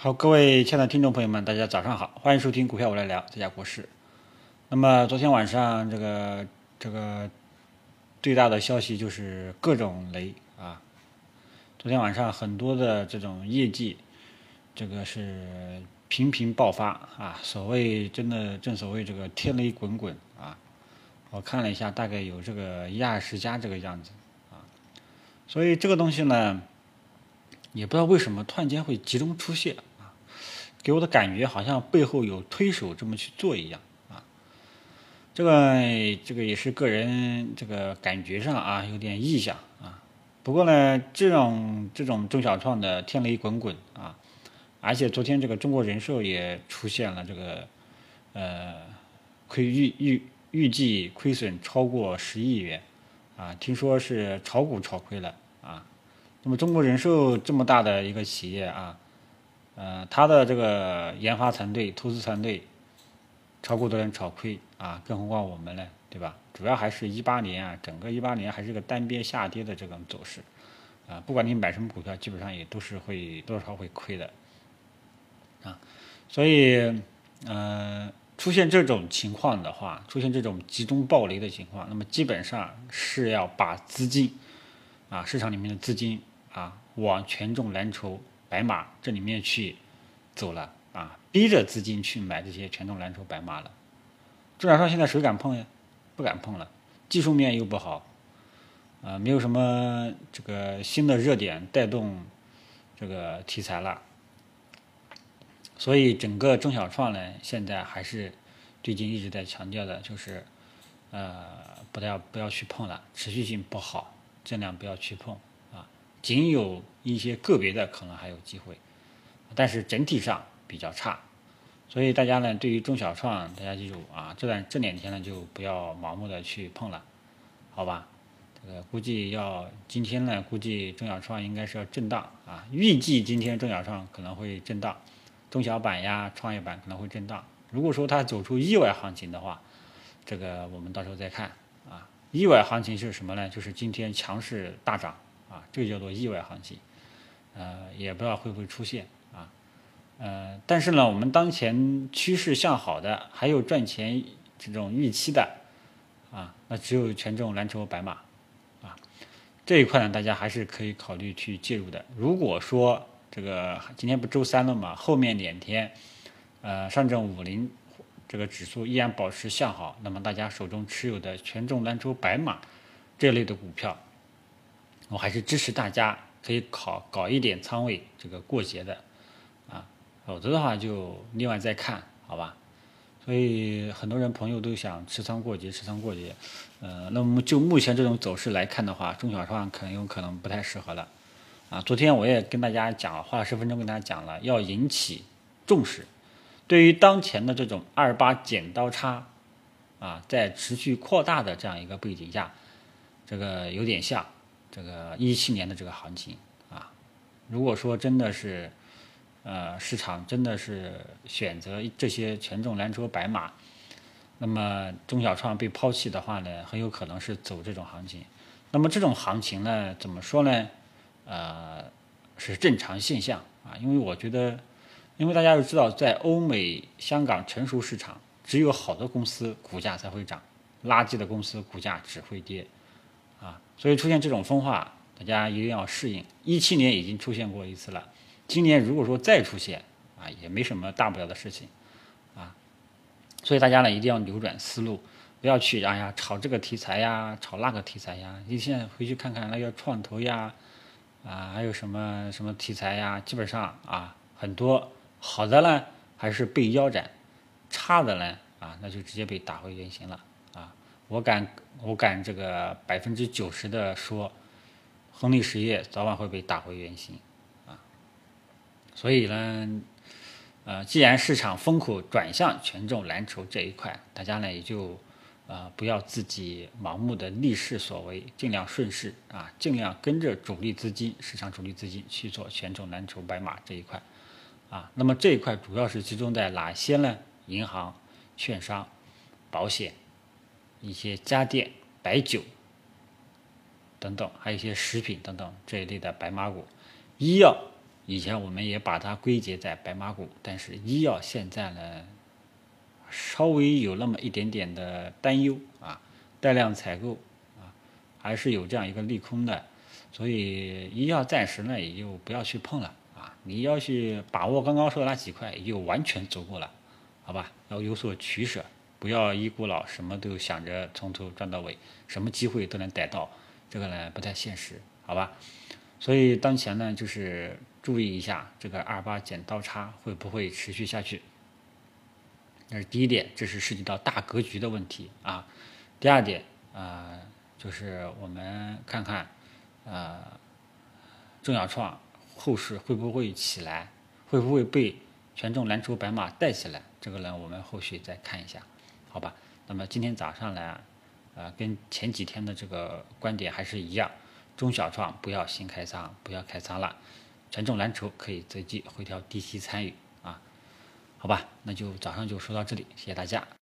好，各位亲爱的听众朋友们，大家早上好，欢迎收听股票我来聊，这家国事。那么昨天晚上这个这个最大的消息就是各种雷啊，昨天晚上很多的这种业绩，这个是频频爆发啊，所谓真的正所谓这个天雷滚滚啊，我看了一下，大概有这个一二十家这个样子啊，所以这个东西呢，也不知道为什么突然间会集中出现。给我的感觉好像背后有推手这么去做一样啊，这个这个也是个人这个感觉上啊有点异象啊。不过呢，这种这种中小创的天雷滚滚啊，而且昨天这个中国人寿也出现了这个呃亏预预预计亏损超过十亿元啊，听说是炒股炒亏了啊。那么中国人寿这么大的一个企业啊。呃，他的这个研发团队、投资团队，超过多人炒亏啊，更何况我们呢，对吧？主要还是一八年啊，整个一八年还是个单边下跌的这种走势，啊，不管你买什么股票，基本上也都是会多少会亏的，啊，所以，呃，出现这种情况的话，出现这种集中暴雷的情况，那么基本上是要把资金，啊，市场里面的资金啊，往权重蓝筹。白马这里面去走了啊，逼着资金去买这些权重蓝筹白马了。中小创现在谁敢碰呀？不敢碰了，技术面又不好，啊，没有什么这个新的热点带动这个题材了。所以整个中小创呢，现在还是最近一直在强调的，就是呃，不要不要去碰了，持续性不好，尽量不要去碰。仅有一些个别的可能还有机会，但是整体上比较差，所以大家呢，对于中小创，大家记住啊，这段这两天呢，就不要盲目的去碰了，好吧？这个估计要今天呢，估计中小创应该是要震荡啊，预计今天中小创可能会震荡，中小板呀、创业板可能会震荡。如果说它走出意外行情的话，这个我们到时候再看啊。意外行情是什么呢？就是今天强势大涨。啊，这个叫做意外行情，呃，也不知道会不会出现啊，呃，但是呢，我们当前趋势向好的，还有赚钱这种预期的，啊，那只有权重蓝筹白马，啊，这一块呢，大家还是可以考虑去介入的。如果说这个今天不周三了嘛，后面两天，呃，上证五零这个指数依然保持向好，那么大家手中持有的权重蓝筹白马这类的股票。我还是支持大家可以考搞一点仓位，这个过节的，啊，否则的话就另外再看，好吧？所以很多人朋友都想持仓过节，持仓过节，呃，那么就目前这种走势来看的话，中小创可能有可能不太适合了，啊，昨天我也跟大家讲，花了十分钟跟大家讲了，要引起重视，对于当前的这种二八剪刀差，啊，在持续扩大的这样一个背景下，这个有点像。这个一七年的这个行情啊，如果说真的是，呃，市场真的是选择这些权重蓝筹白马，那么中小创被抛弃的话呢，很有可能是走这种行情。那么这种行情呢，怎么说呢？呃，是正常现象啊，因为我觉得，因为大家都知道，在欧美、香港成熟市场，只有好的公司股价才会涨，垃圾的公司股价只会跌。啊，所以出现这种分化，大家一定要适应。一七年已经出现过一次了，今年如果说再出现，啊，也没什么大不了的事情，啊，所以大家呢一定要扭转思路，不要去哎呀炒这个题材呀，炒那个题材呀。你现在回去看看那个创投呀，啊，还有什么什么题材呀，基本上啊很多好的呢还是被腰斩，差的呢啊那就直接被打回原形了。我敢，我敢这个百分之九十的说，亨利实业早晚会被打回原形，啊，所以呢，呃，既然市场风口转向权重蓝筹这一块，大家呢也就，呃，不要自己盲目的逆势所为，尽量顺势啊，尽量跟着主力资金、市场主力资金去做权重蓝筹白马这一块，啊，那么这一块主要是集中在哪些呢？银行、券商、保险。一些家电、白酒等等，还有一些食品等等这一类的白马股，医药以前我们也把它归结在白马股，但是医药现在呢，稍微有那么一点点的担忧啊，带量采购啊，还是有这样一个利空的，所以医药暂时呢也就不要去碰了啊，你要去把握刚刚说的那几块，也就完全足够了，好吧？要有所取舍，不要一股脑什么都想着从头赚到尾，什么机会都能逮到，这个呢不太现实，好吧？所以当前呢，就是注意一下这个二八剪刀差会不会持续下去。这是第一点，这是涉及到大格局的问题啊。第二点啊，就是我们看看呃，中小创后市会不会起来，会不会被权重蓝筹白马带起来？这个呢，我们后续再看一下，好吧？那么今天早上呢，呃，跟前几天的这个观点还是一样。中小创不要新开仓，不要开仓了。权重蓝筹可以择机回调低吸参与啊，好吧，那就早上就说到这里，谢谢大家。